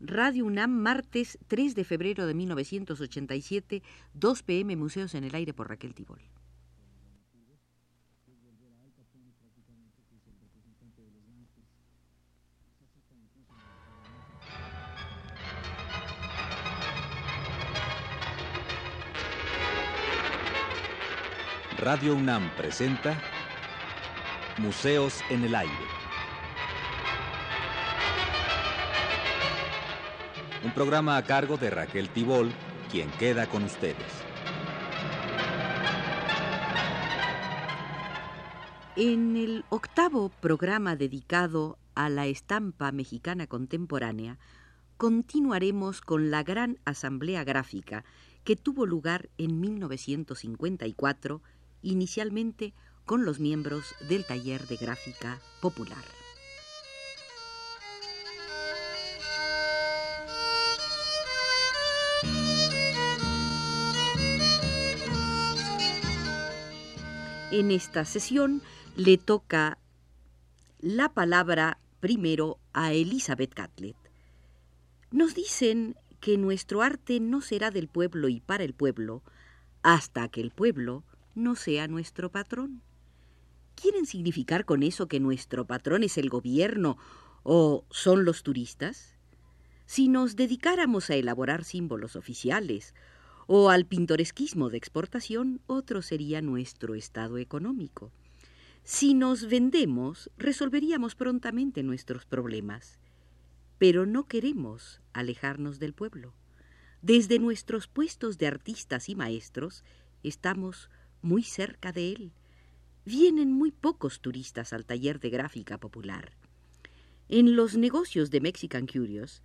Radio UNAM, martes 3 de febrero de 1987, 2 pm, Museos en el Aire por Raquel Tibol. Radio UNAM presenta Museos en el Aire. Un programa a cargo de Raquel Tibol, quien queda con ustedes. En el octavo programa dedicado a la estampa mexicana contemporánea, continuaremos con la gran asamblea gráfica que tuvo lugar en 1954, inicialmente con los miembros del taller de gráfica popular. En esta sesión le toca la palabra primero a Elizabeth Catlett. Nos dicen que nuestro arte no será del pueblo y para el pueblo hasta que el pueblo no sea nuestro patrón. ¿Quieren significar con eso que nuestro patrón es el gobierno o son los turistas? Si nos dedicáramos a elaborar símbolos oficiales o al pintoresquismo de exportación, otro sería nuestro estado económico. Si nos vendemos, resolveríamos prontamente nuestros problemas. Pero no queremos alejarnos del pueblo. Desde nuestros puestos de artistas y maestros estamos muy cerca de él. Vienen muy pocos turistas al taller de gráfica popular. En los negocios de Mexican Curios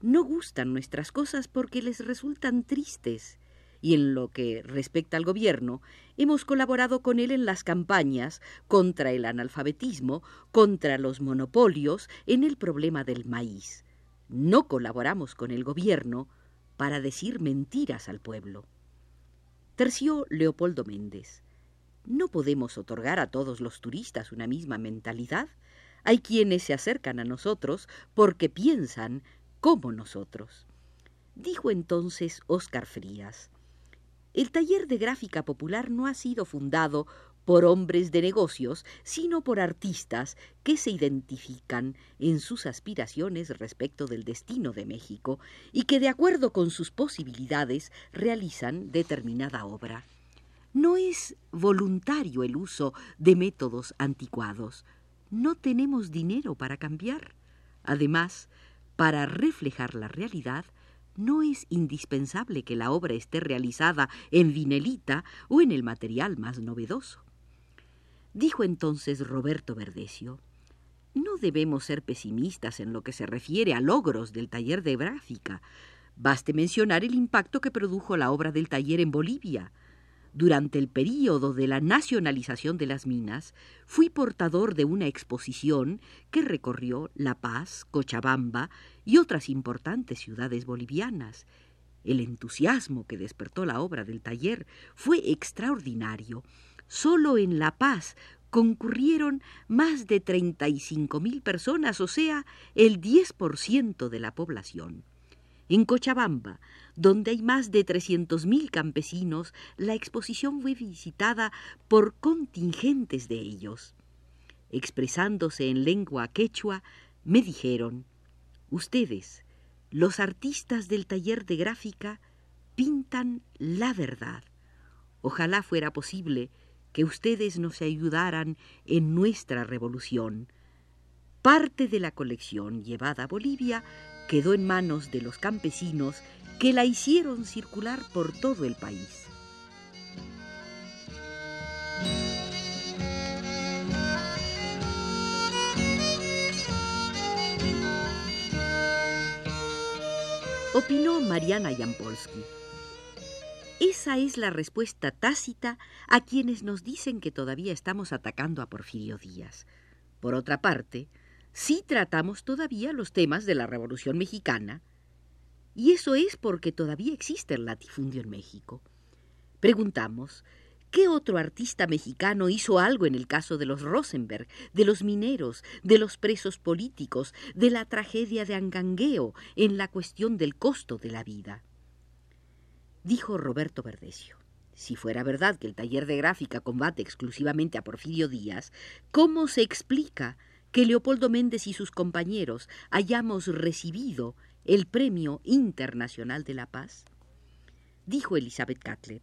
no gustan nuestras cosas porque les resultan tristes y en lo que respecta al gobierno, hemos colaborado con él en las campañas contra el analfabetismo, contra los monopolios, en el problema del maíz. No colaboramos con el gobierno para decir mentiras al pueblo. Terció Leopoldo Méndez. No podemos otorgar a todos los turistas una misma mentalidad. Hay quienes se acercan a nosotros porque piensan como nosotros. Dijo entonces Óscar Frías, el taller de gráfica popular no ha sido fundado por hombres de negocios, sino por artistas que se identifican en sus aspiraciones respecto del destino de México y que de acuerdo con sus posibilidades realizan determinada obra. No es voluntario el uso de métodos anticuados. No tenemos dinero para cambiar. Además, para reflejar la realidad, no es indispensable que la obra esté realizada en vinelita o en el material más novedoso. Dijo entonces Roberto Verdecio, no debemos ser pesimistas en lo que se refiere a logros del taller de gráfica. Baste mencionar el impacto que produjo la obra del taller en Bolivia. Durante el período de la nacionalización de las minas, fui portador de una exposición que recorrió La Paz, Cochabamba y otras importantes ciudades bolivianas. El entusiasmo que despertó la obra del taller fue extraordinario. Solo en La Paz concurrieron más de 35 mil personas, o sea, el 10% de la población. En Cochabamba, donde hay más de 300.000 campesinos, la exposición fue visitada por contingentes de ellos. Expresándose en lengua quechua, me dijeron, ustedes, los artistas del taller de gráfica, pintan la verdad. Ojalá fuera posible que ustedes nos ayudaran en nuestra revolución. Parte de la colección llevada a Bolivia quedó en manos de los campesinos que la hicieron circular por todo el país. Opinó Mariana Jampolsky. Esa es la respuesta tácita a quienes nos dicen que todavía estamos atacando a Porfirio Díaz. Por otra parte, sí tratamos todavía los temas de la Revolución Mexicana, y eso es porque todavía existe el latifundio en México. Preguntamos, ¿Qué otro artista mexicano hizo algo en el caso de los Rosenberg, de los mineros, de los presos políticos, de la tragedia de Angangueo, en la cuestión del costo de la vida? Dijo Roberto Verdecio. Si fuera verdad que el taller de gráfica combate exclusivamente a Porfirio Díaz, ¿cómo se explica que Leopoldo Méndez y sus compañeros hayamos recibido el Premio Internacional de la Paz? Dijo Elizabeth Catlett,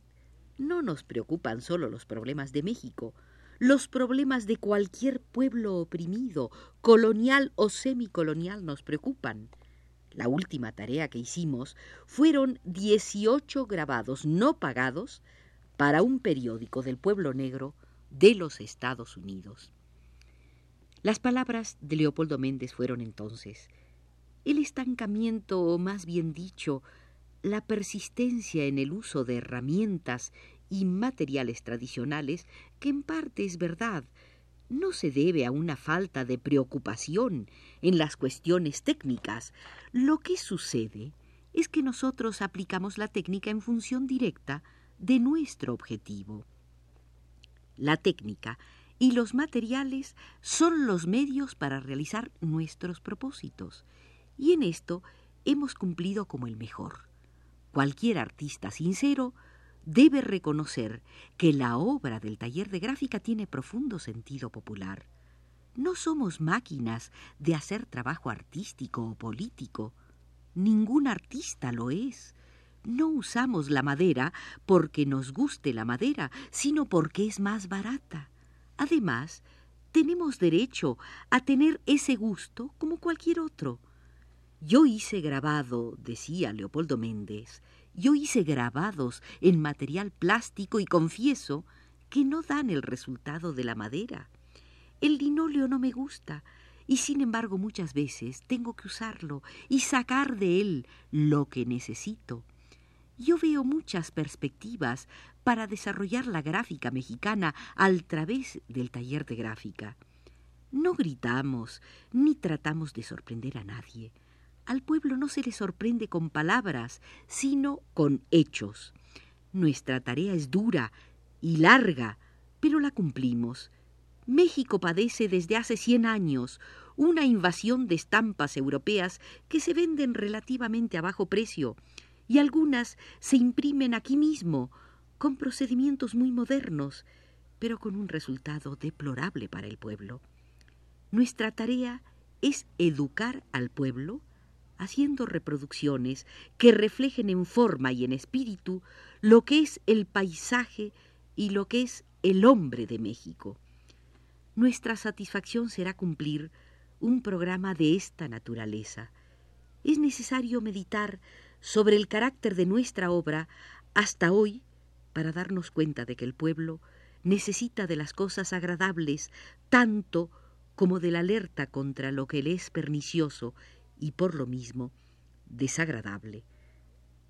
no nos preocupan solo los problemas de México, los problemas de cualquier pueblo oprimido, colonial o semicolonial nos preocupan. La última tarea que hicimos fueron 18 grabados no pagados para un periódico del pueblo negro de los Estados Unidos. Las palabras de Leopoldo Méndez fueron entonces el estancamiento, o más bien dicho, la persistencia en el uso de herramientas y materiales tradicionales, que en parte es verdad, no se debe a una falta de preocupación en las cuestiones técnicas. Lo que sucede es que nosotros aplicamos la técnica en función directa de nuestro objetivo. La técnica y los materiales son los medios para realizar nuestros propósitos, y en esto hemos cumplido como el mejor. Cualquier artista sincero debe reconocer que la obra del taller de gráfica tiene profundo sentido popular. No somos máquinas de hacer trabajo artístico o político. Ningún artista lo es. No usamos la madera porque nos guste la madera, sino porque es más barata. Además, tenemos derecho a tener ese gusto como cualquier otro. Yo hice grabado, decía Leopoldo Méndez, yo hice grabados en material plástico y confieso que no dan el resultado de la madera. El linóleo no me gusta, y sin embargo muchas veces tengo que usarlo y sacar de él lo que necesito. Yo veo muchas perspectivas para desarrollar la gráfica mexicana al través del taller de gráfica. No gritamos ni tratamos de sorprender a nadie. Al pueblo no se le sorprende con palabras, sino con hechos. Nuestra tarea es dura y larga, pero la cumplimos. México padece desde hace cien años una invasión de estampas europeas que se venden relativamente a bajo precio y algunas se imprimen aquí mismo, con procedimientos muy modernos, pero con un resultado deplorable para el pueblo. Nuestra tarea es educar al pueblo haciendo reproducciones que reflejen en forma y en espíritu lo que es el paisaje y lo que es el hombre de México. Nuestra satisfacción será cumplir un programa de esta naturaleza. Es necesario meditar sobre el carácter de nuestra obra hasta hoy para darnos cuenta de que el pueblo necesita de las cosas agradables tanto como de la alerta contra lo que le es pernicioso y por lo mismo desagradable.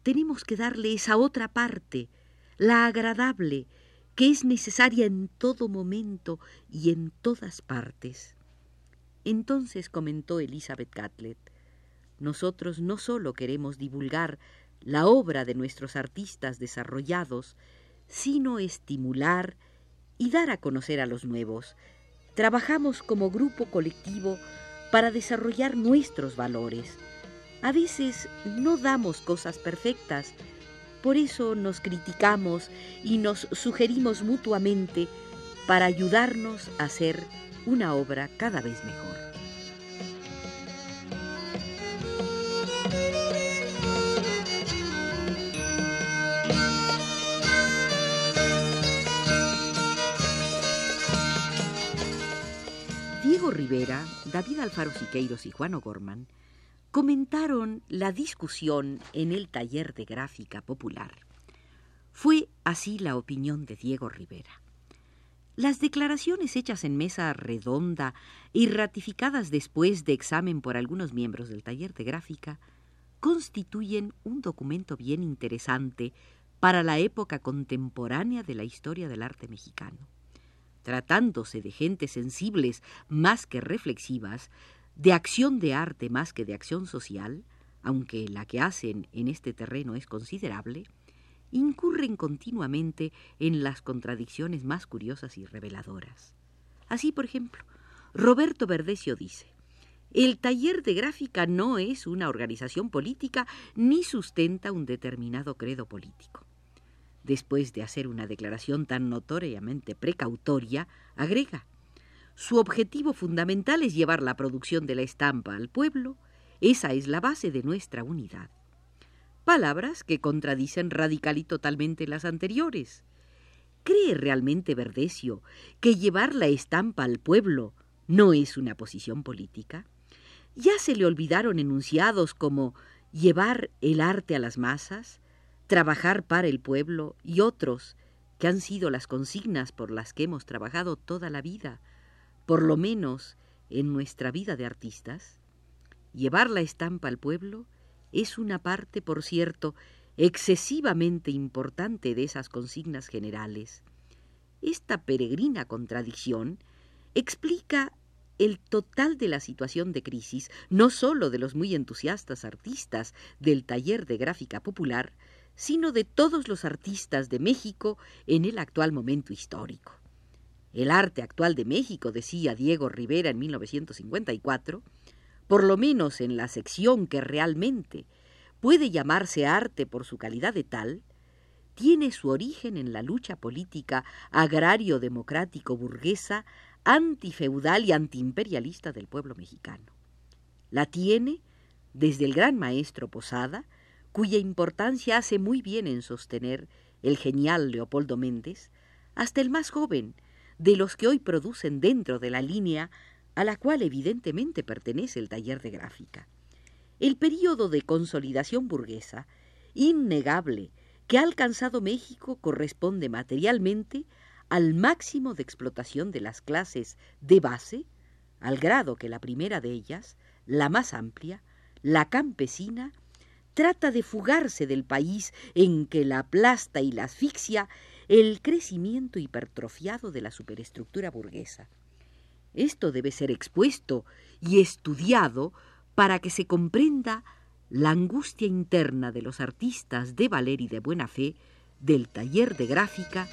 Tenemos que darle esa otra parte, la agradable, que es necesaria en todo momento y en todas partes. Entonces comentó Elizabeth Catlett, nosotros no solo queremos divulgar la obra de nuestros artistas desarrollados, sino estimular y dar a conocer a los nuevos. Trabajamos como grupo colectivo para desarrollar nuestros valores. A veces no damos cosas perfectas, por eso nos criticamos y nos sugerimos mutuamente para ayudarnos a hacer una obra cada vez mejor. David Alfaro Siqueiros y Juan O'Gorman comentaron la discusión en el taller de gráfica popular. Fue así la opinión de Diego Rivera. Las declaraciones hechas en mesa redonda y ratificadas después de examen por algunos miembros del taller de gráfica constituyen un documento bien interesante para la época contemporánea de la historia del arte mexicano tratándose de gentes sensibles más que reflexivas, de acción de arte más que de acción social, aunque la que hacen en este terreno es considerable, incurren continuamente en las contradicciones más curiosas y reveladoras. Así, por ejemplo, Roberto Verdecio dice, el taller de gráfica no es una organización política ni sustenta un determinado credo político. Después de hacer una declaración tan notoriamente precautoria, agrega, su objetivo fundamental es llevar la producción de la estampa al pueblo, esa es la base de nuestra unidad. Palabras que contradicen radical y totalmente las anteriores. ¿Cree realmente Verdecio que llevar la estampa al pueblo no es una posición política? Ya se le olvidaron enunciados como llevar el arte a las masas, trabajar para el pueblo y otros que han sido las consignas por las que hemos trabajado toda la vida, por lo menos en nuestra vida de artistas. Llevar la estampa al pueblo es una parte, por cierto, excesivamente importante de esas consignas generales. Esta peregrina contradicción explica el total de la situación de crisis, no sólo de los muy entusiastas artistas del taller de gráfica popular, sino de todos los artistas de México en el actual momento histórico. El arte actual de México, decía Diego Rivera en 1954, por lo menos en la sección que realmente puede llamarse arte por su calidad de tal, tiene su origen en la lucha política agrario-democrático burguesa antifeudal y antiimperialista del pueblo mexicano. La tiene desde el gran maestro Posada, cuya importancia hace muy bien en sostener el genial Leopoldo Méndez, hasta el más joven de los que hoy producen dentro de la línea a la cual evidentemente pertenece el taller de gráfica. El período de consolidación burguesa, innegable, que ha alcanzado México corresponde materialmente al máximo de explotación de las clases de base, al grado que la primera de ellas, la más amplia, la campesina, trata de fugarse del país en que la aplasta y la asfixia el crecimiento hipertrofiado de la superestructura burguesa. Esto debe ser expuesto y estudiado para que se comprenda la angustia interna de los artistas de valer y de buena fe del taller de gráfica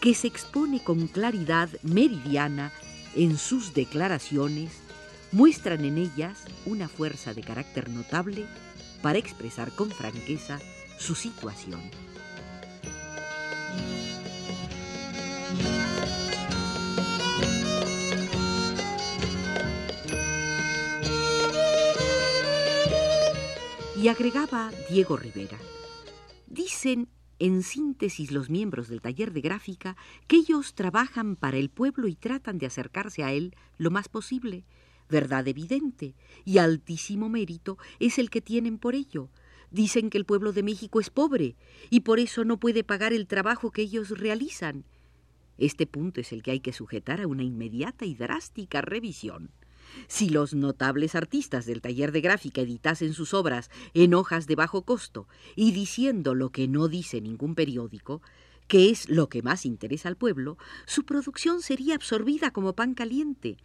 que se expone con claridad meridiana en sus declaraciones, muestran en ellas una fuerza de carácter notable para expresar con franqueza su situación. Y agregaba Diego Rivera, dicen en síntesis, los miembros del taller de gráfica que ellos trabajan para el pueblo y tratan de acercarse a él lo más posible. Verdad evidente y altísimo mérito es el que tienen por ello. Dicen que el pueblo de México es pobre y por eso no puede pagar el trabajo que ellos realizan. Este punto es el que hay que sujetar a una inmediata y drástica revisión. Si los notables artistas del taller de gráfica editasen sus obras en hojas de bajo costo y diciendo lo que no dice ningún periódico, que es lo que más interesa al pueblo, su producción sería absorbida como pan caliente.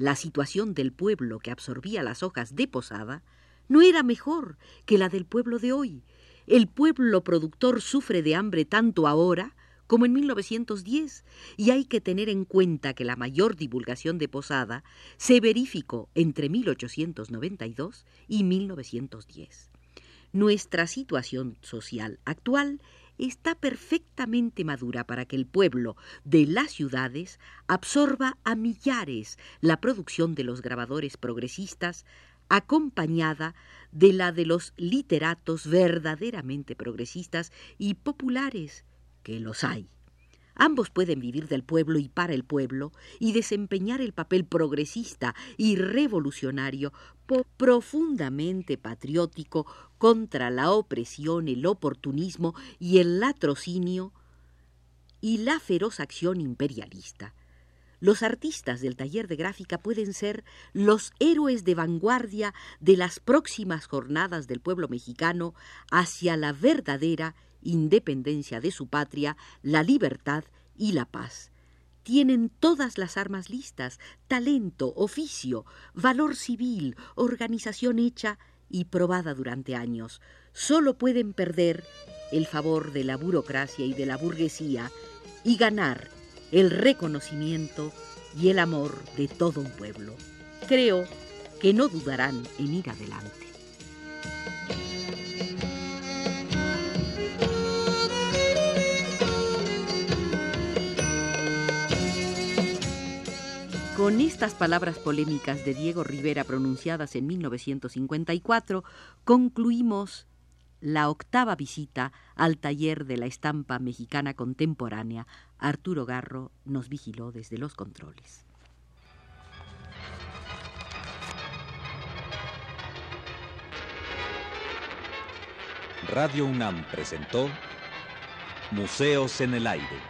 La situación del pueblo que absorbía las hojas de posada no era mejor que la del pueblo de hoy. El pueblo productor sufre de hambre tanto ahora como en 1910, y hay que tener en cuenta que la mayor divulgación de Posada se verificó entre 1892 y 1910. Nuestra situación social actual está perfectamente madura para que el pueblo de las ciudades absorba a millares la producción de los grabadores progresistas acompañada de la de los literatos verdaderamente progresistas y populares que los hay. Ambos pueden vivir del pueblo y para el pueblo y desempeñar el papel progresista y revolucionario profundamente patriótico contra la opresión, el oportunismo y el latrocinio y la feroz acción imperialista. Los artistas del taller de gráfica pueden ser los héroes de vanguardia de las próximas jornadas del pueblo mexicano hacia la verdadera independencia de su patria, la libertad y la paz. Tienen todas las armas listas, talento, oficio, valor civil, organización hecha y probada durante años. Solo pueden perder el favor de la burocracia y de la burguesía y ganar el reconocimiento y el amor de todo un pueblo. Creo que no dudarán en ir adelante. Con estas palabras polémicas de Diego Rivera pronunciadas en 1954, concluimos la octava visita al taller de la estampa mexicana contemporánea. Arturo Garro nos vigiló desde los controles. Radio UNAM presentó Museos en el Aire.